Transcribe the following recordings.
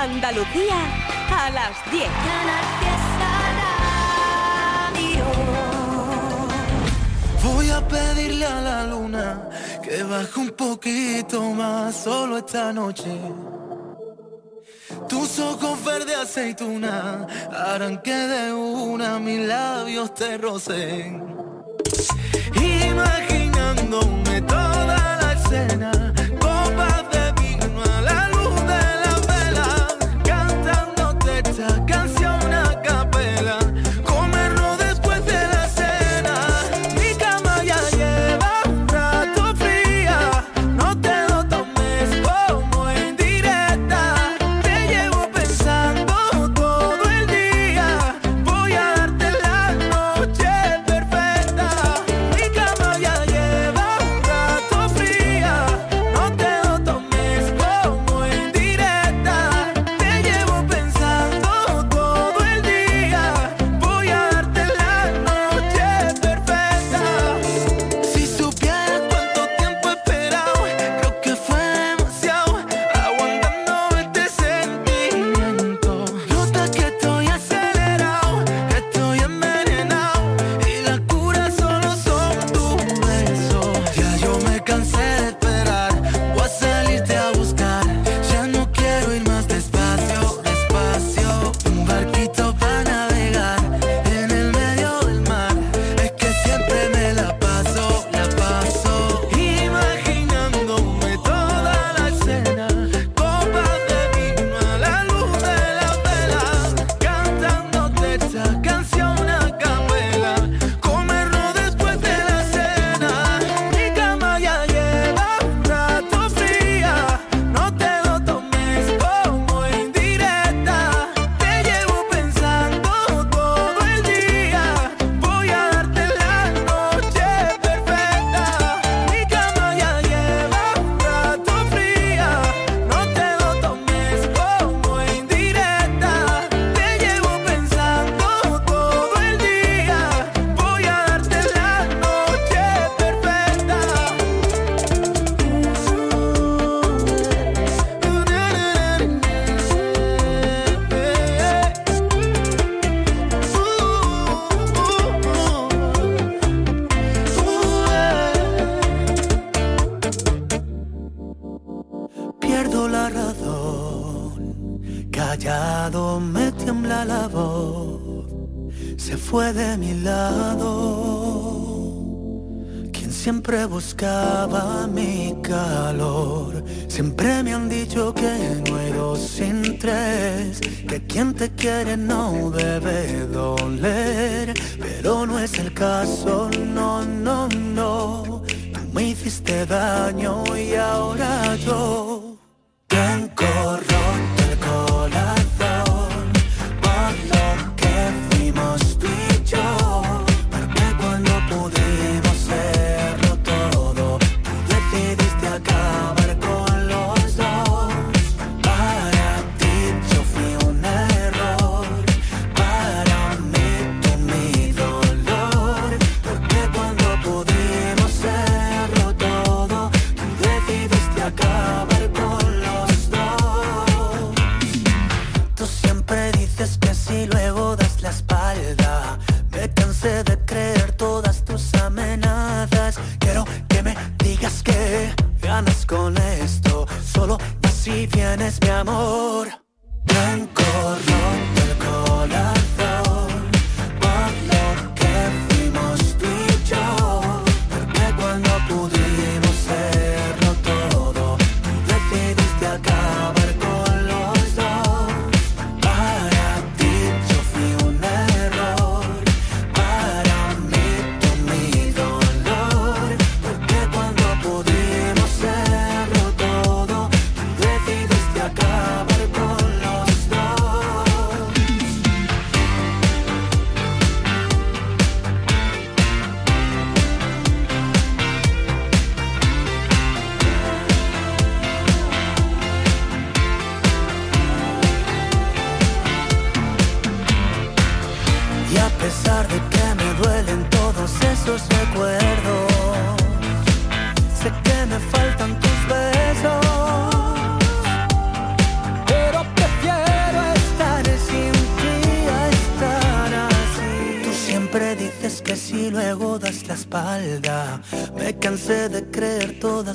Andalucía a las 10. Voy a pedirle a la luna que baje un poquito más solo esta noche. Tus ojos verde aceituna harán que de una mis labios te rocen. Imaginándome toda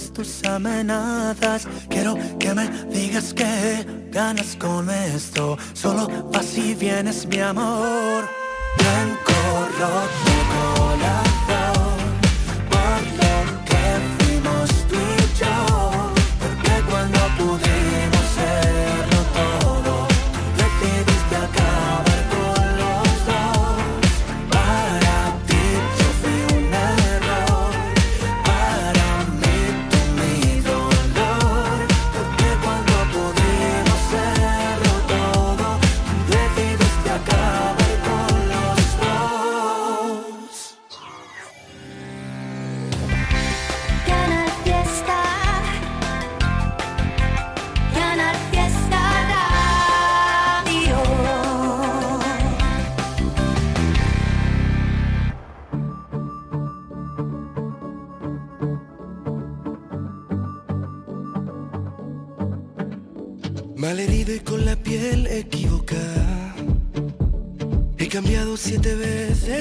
στου σαμενά.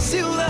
conceal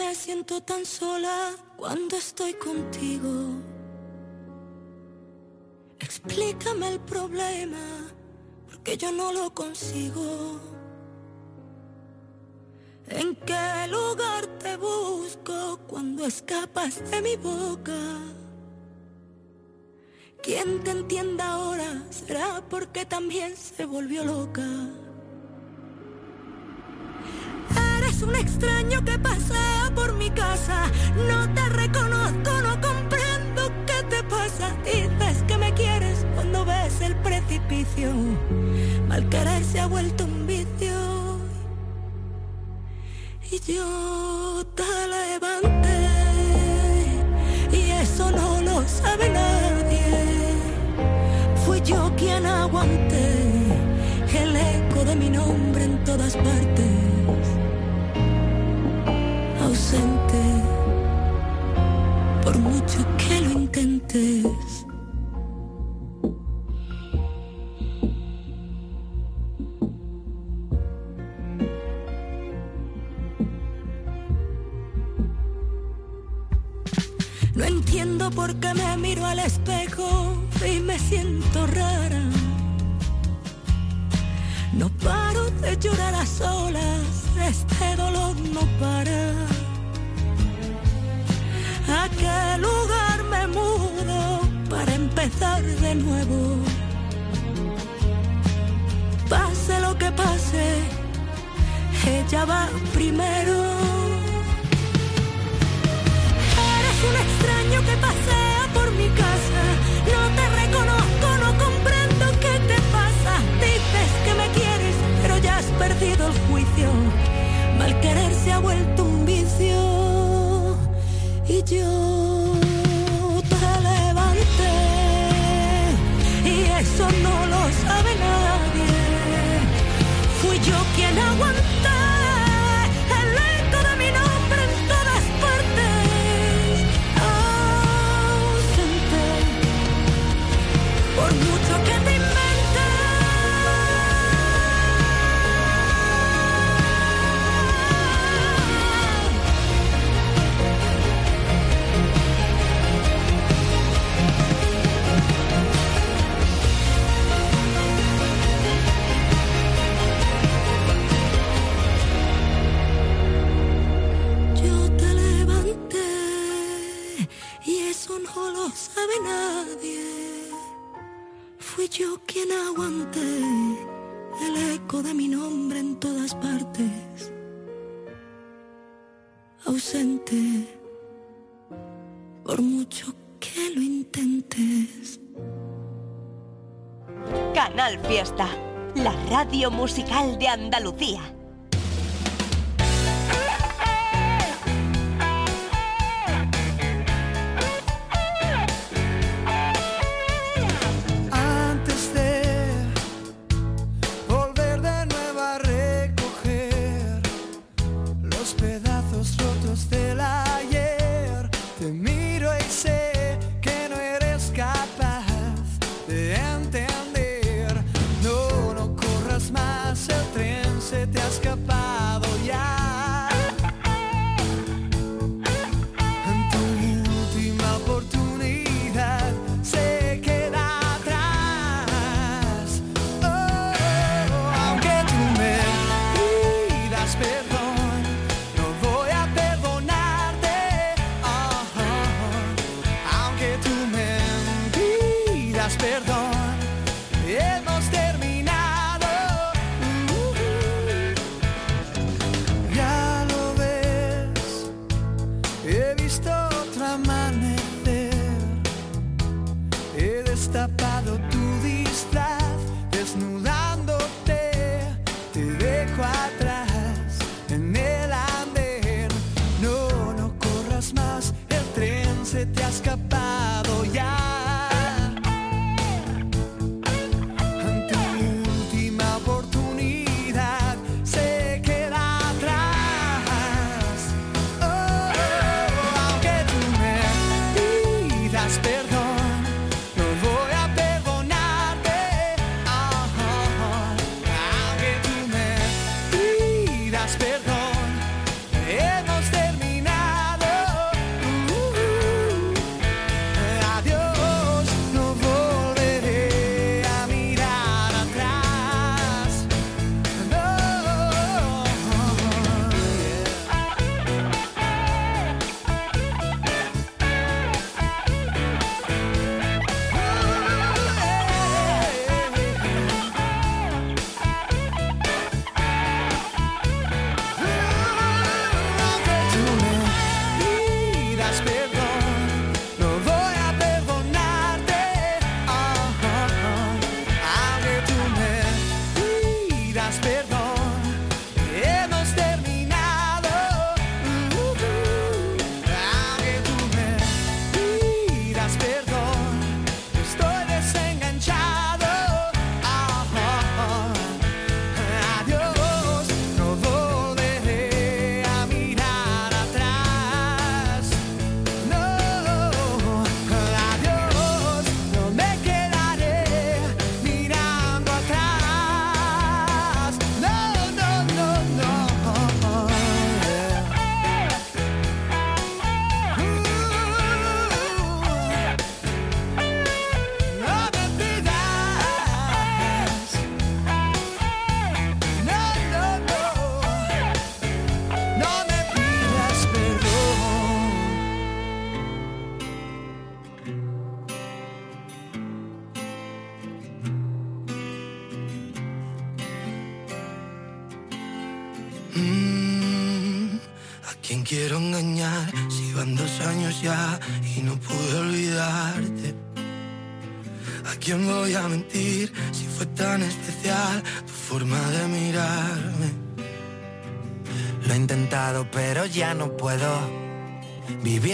me siento tan sola cuando estoy contigo. Explícame el problema, porque yo no lo consigo. ¿En qué lugar te busco cuando escapas de mi boca? Quien te entienda ahora será porque también se volvió loca. Un extraño que pasea por mi casa. No te reconozco, no comprendo qué te pasa. Dices que me quieres cuando ves el precipicio. Mal querer se ha vuelto un vicio. Y yo te levanté. Y eso no lo sabe nadie. Fui yo quien aguanté el eco de mi nombre en todas partes ausente, por mucho que lo intentes. No entiendo por qué me miro al espejo y me siento rara. No paro de llorar a solas, este dolor no para. ¿A qué lugar me mudo para empezar de nuevo? Pase lo que pase, ella va primero. you. La radio musical de Andalucía.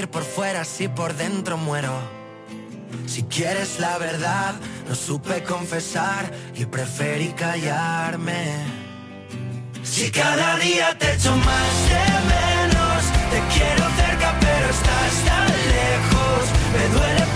Por fuera si por dentro muero. Si quieres la verdad, no supe confesar y preferí callarme. Si cada día te echo más de menos, te quiero cerca pero estás tan lejos. Me duele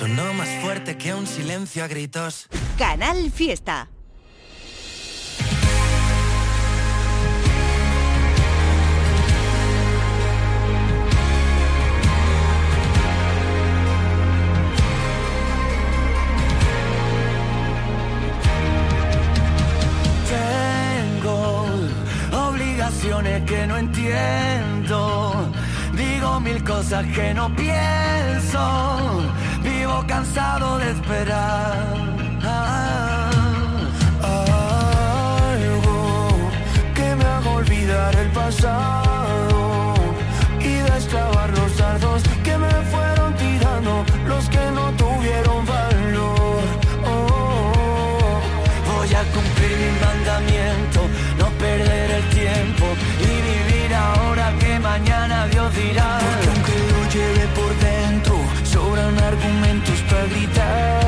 Sonó más fuerte que un silencio a gritos. Canal Fiesta. Tengo obligaciones que no entiendo. Digo mil cosas que no pienso. Vivo cansado de esperar. Algo que me haga olvidar el pasado y destrabar los dardos que me fueron tirando los que no tuvieron valor. Oh, voy a cumplir mi mandamiento, no perder el tiempo y vivir ahora que mañana Dios dirá. Porque aunque lo lleve por dentro, argumentos para gritar.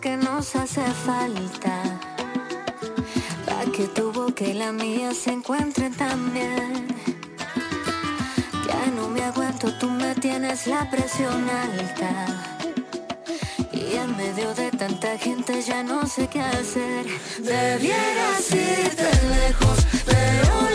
Que nos hace falta. Pa' que tu boca y la mía se encuentren también. Ya no me aguanto, tú me tienes la presión alta. Y en medio de tanta gente ya no sé qué hacer. Debieras irte lejos, pero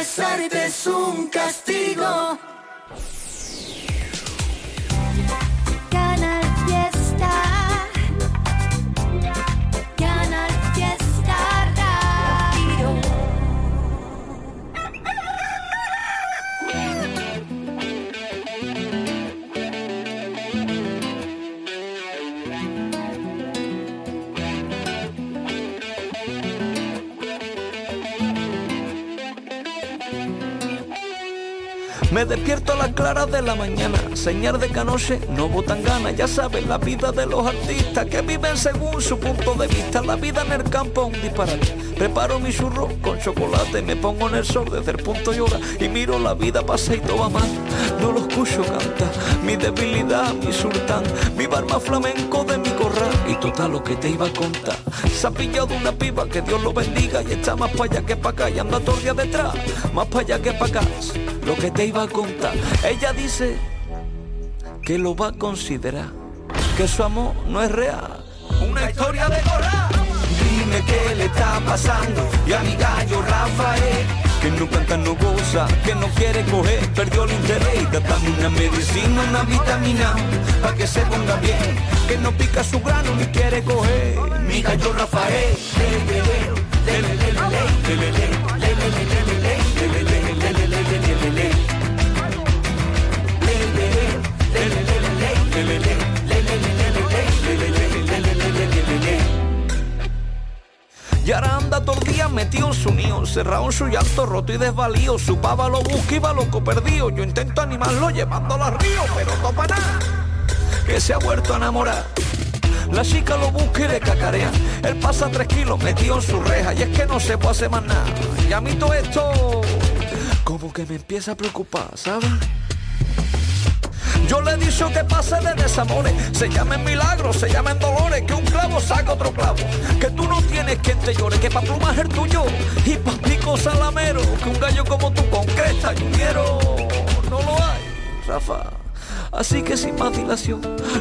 besarte es un castigo. Despierto a las claras de la mañana, señal de que anoche no botan ganas. Ya sabes, la vida de los artistas que viven según su punto de vista. La vida en el campo es un disparate. Preparo mi churro con chocolate, me pongo en el sol desde el punto y hora y miro la vida pasa y todo va mal. No lo escucho cantar, mi debilidad, mi sultán, mi barba flamenco de mi corral y total lo que te iba a contar. Se ha pillado una piba, que Dios lo bendiga y está más para allá que para acá y anda día detrás, más para allá que para acá. Lo que te iba a contar, ella dice que lo va a considerar, que su amor no es real. Una historia de corral. Dime qué le está pasando y a mi gallo Rafael que no canta, no goza, que no quiere coger, perdió el interés. Dame una medicina, una vitamina, para que se ponga bien, que no pica su grano ni quiere coger. Mi gallo Rafael, le, en su nido, cerrado en su llanto roto y desvalío. Su pava lo busca y va loco perdido. Yo intento animarlo llevándolo al río, pero no para nada. Que se ha vuelto a enamorar. La chica lo busca y le cacarea. Él pasa tres kilos metido en su reja y es que no se puede hacer más nada. Y a mí todo esto como que me empieza a preocupar, ¿sabes? Yo le he dicho que pase de desamores, se llamen milagros, se llamen dolores, que un clavo saca otro clavo, que tú no tienes quien te llore, que pa' plumas el tuyo y pa' pico salamero, que un gallo como tú con cresta y un hierro no lo hay. Rafa. Así que sin más dilación,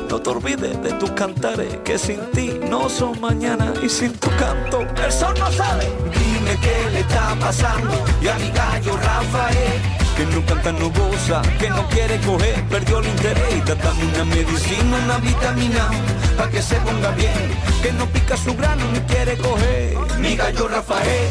no te olvides de tus cantares, que sin ti no son mañana y sin tu canto el sol no sale. Dime qué le está pasando y a mi gallo Rafael, que no canta, no goza, que no quiere coger, perdió el interés. Y dame una medicina, una vitamina, para que se ponga bien, que no pica su grano ni quiere coger. Mi gallo Rafael,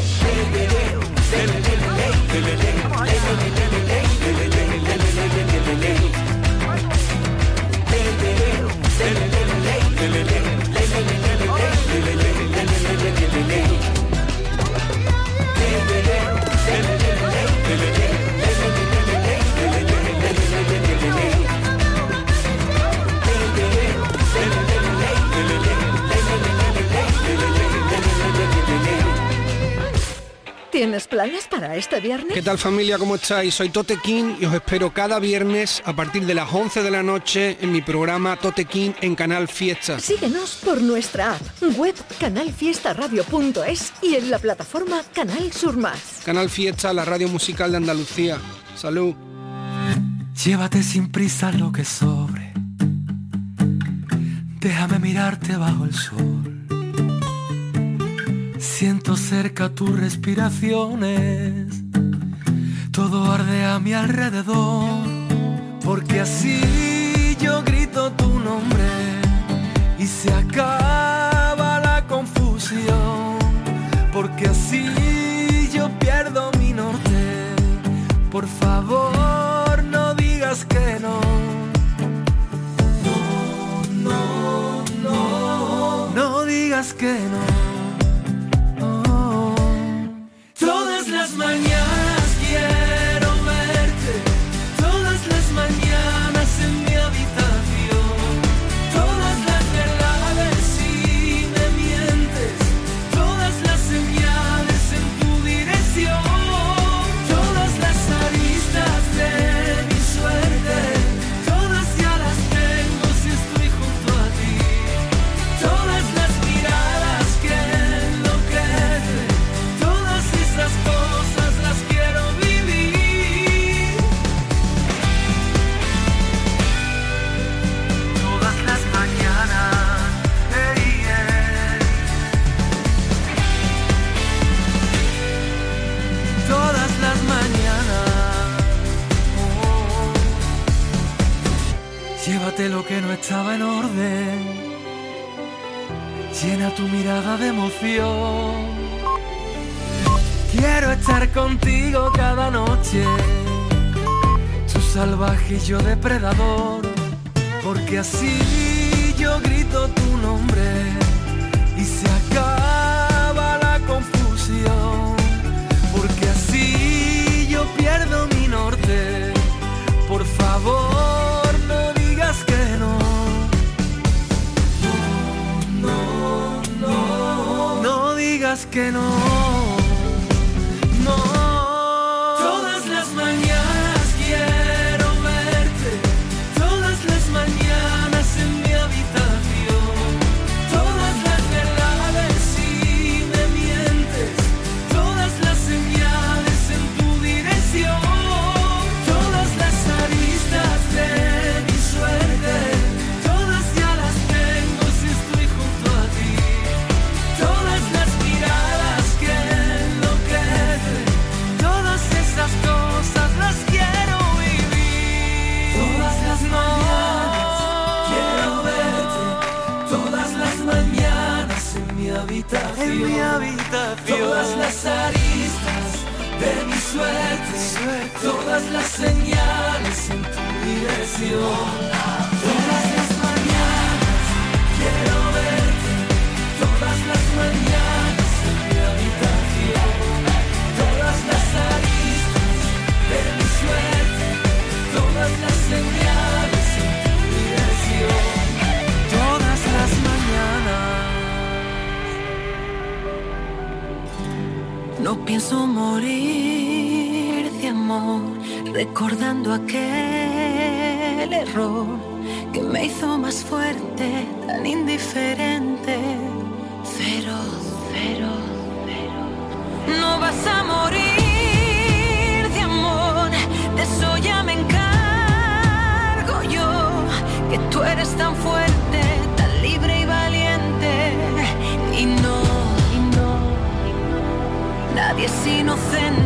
¿Tienes planes para este viernes? ¿Qué tal familia? ¿Cómo estáis? Soy Tote King y os espero cada viernes a partir de las 11 de la noche en mi programa Tote King en Canal Fiesta. Síguenos por nuestra app, web canalfiestaradio.es y en la plataforma Canal Sur Más. Canal Fiesta, la radio musical de Andalucía. Salud. Llévate sin prisa lo que sobre. Déjame mirarte bajo el sol. Siento cerca tus respiraciones. Todo arde a mi alrededor. Porque así yo grito tu nombre y se acaba la confusión. Porque así yo pierdo mi norte. Por favor, no digas que no. No, no, no. No digas que no. Tu mirada de emoción. Quiero estar contigo cada noche, tú salvaje y yo depredador, porque así yo grito tu nombre y se acaba que no. Las aristas de mi suerte, todas las señales en tu dirección. Pienso morir de amor, recordando aquel error que me hizo más fuerte, tan indiferente. Feroz, feroz. No vas a morir de amor, de eso ya me encargo. que tú eres tan fuerte, inocente,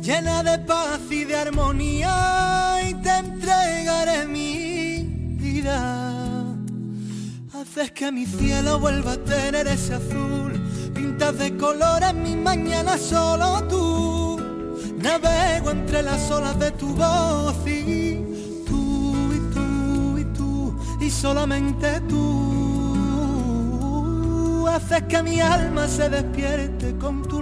llena de paz y de armonía, y te entregaré mi vida. Haces que mi cielo vuelva a tener ese azul, pintas de colores mis mañanas solo tú. Navego entre las olas de tu voz y tú y tú y tú y solamente tú haces que mi alma se despierte con tu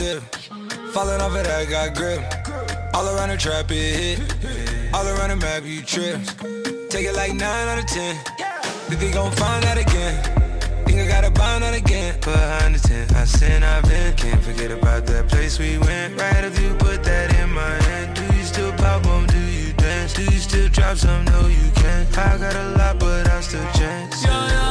sip. Falling off of that, got grip. All around the trap, it hit. All around the map, you trip. Take it like 9 out of 10. Think they gon' find that again. Think I gotta bind that again. Behind the tent, I sin, I've been. Can't forget about that place we went. Right if you put that in my hand. Do you still pop on? Do you dance? Do you still drop some? No, you can't. I got a lot, but I still chance. Yeah, yeah.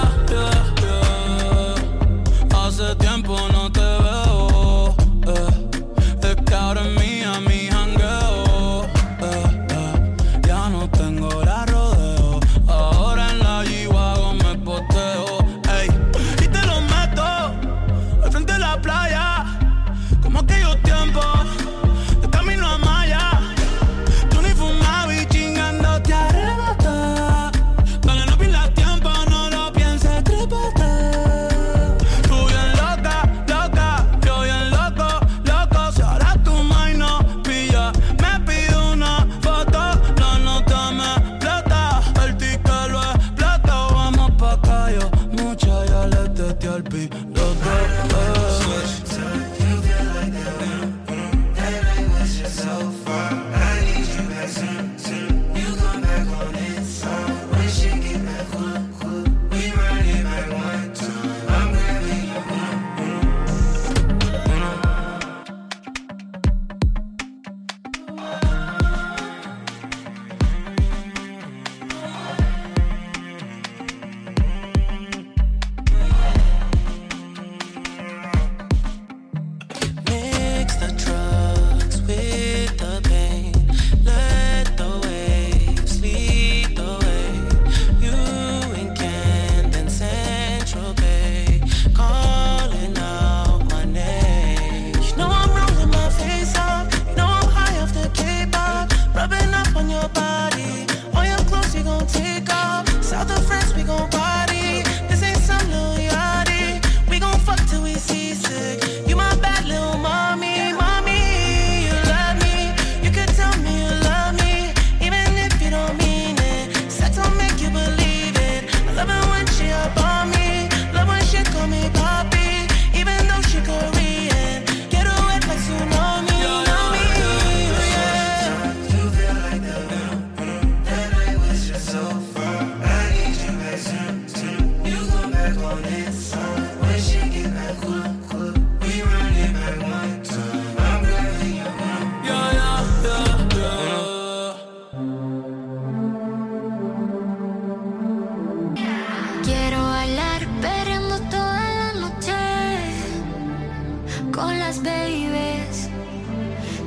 con las babies.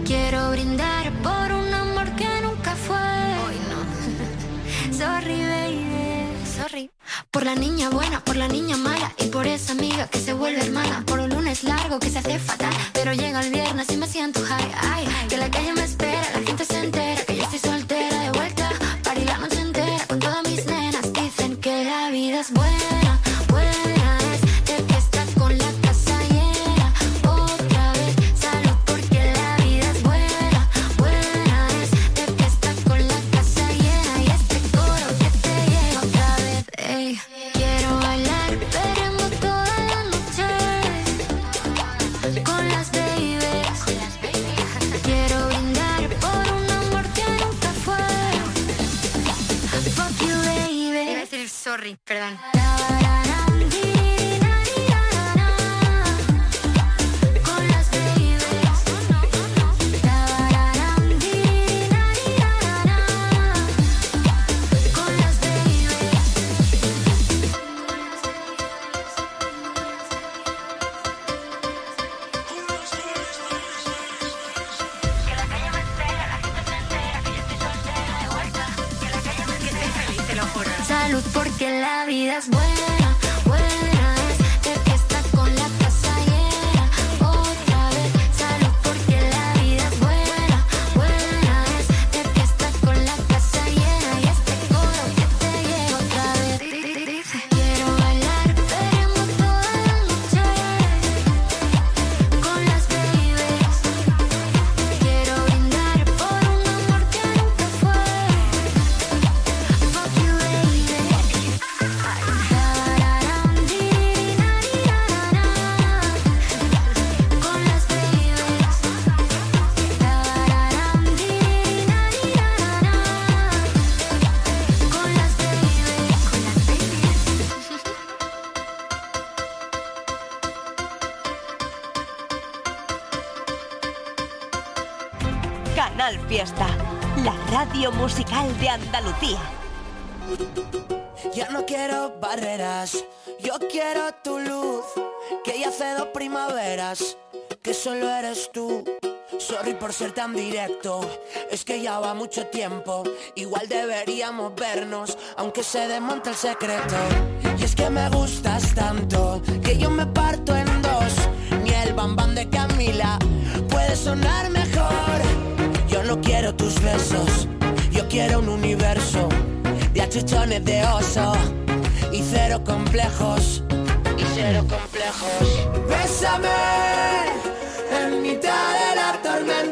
Quiero brindar por un amor que nunca fue. Hoy no. Sorry, baby. Sorry. Por la niña buena, por la niña mala y por esa amiga que se vuelve hermana. Por un lunes largo que se hace fatal, pero llega el viernes y me siento high. Ay, que la calle me espera, la gente se entera. Musical de Andalucía. Ya no quiero barreras, yo quiero tu luz, que ya hace dos primaveras, que solo eres tú. Sorry por ser tan directo, es que ya va mucho tiempo, igual deberíamos vernos, aunque se desmonte el secreto. Y es que me gustas tanto, que yo me parto en dos, ni el bambán de Camila puede sonar mejor. Yo no quiero tus besos, quiero un universo de achuchones de oso y cero complejos, y cero complejos. Bésame en mitad de la tormenta,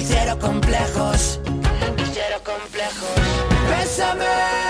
y cero complejos, y cero complejos. Bésame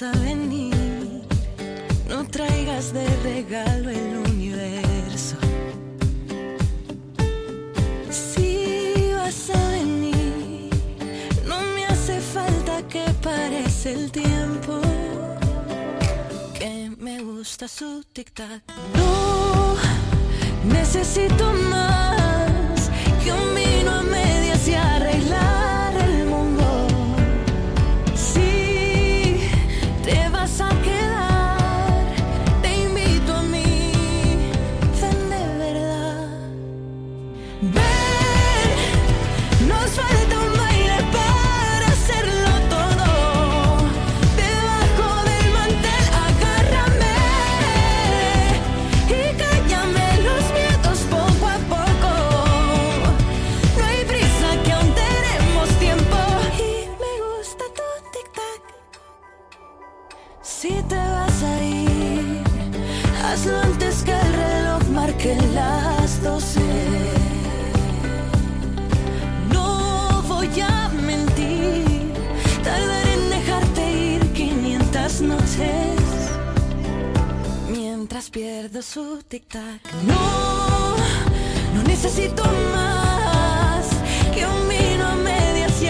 vas a venir, no traigas de regalo el universo. Si vas a venir, no me hace falta que parece el tiempo. Que me gusta su tic-tac. No necesito más mientras pierdo su tic-tac. No, no necesito más que un vino a medias y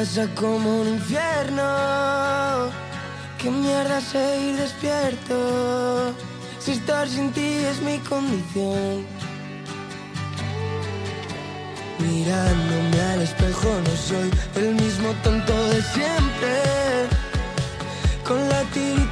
casa como un infierno. Qué mierda seguir despierto. Si estar sin ti es mi condición. Mirándome al espejo no soy el mismo tonto de siempre. Con la tirita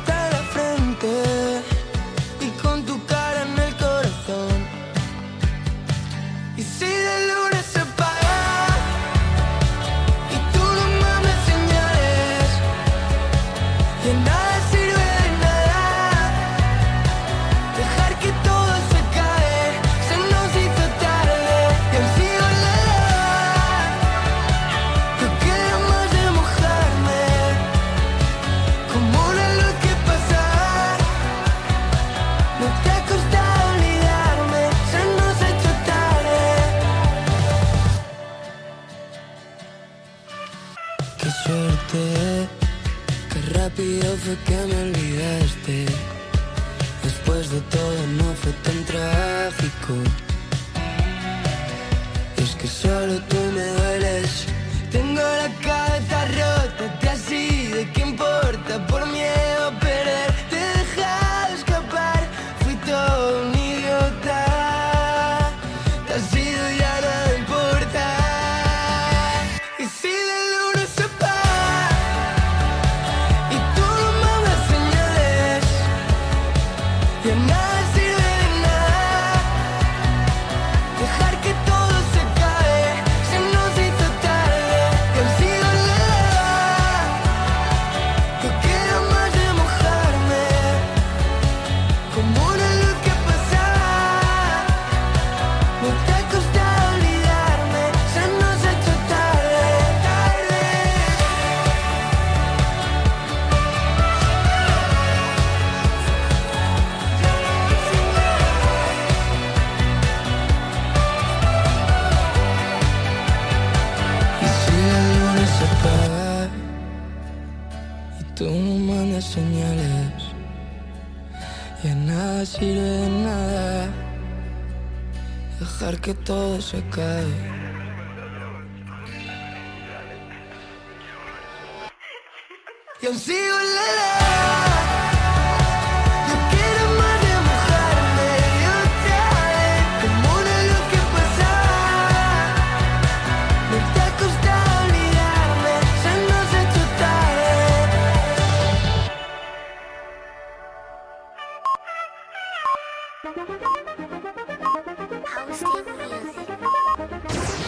fue que me olvidaste.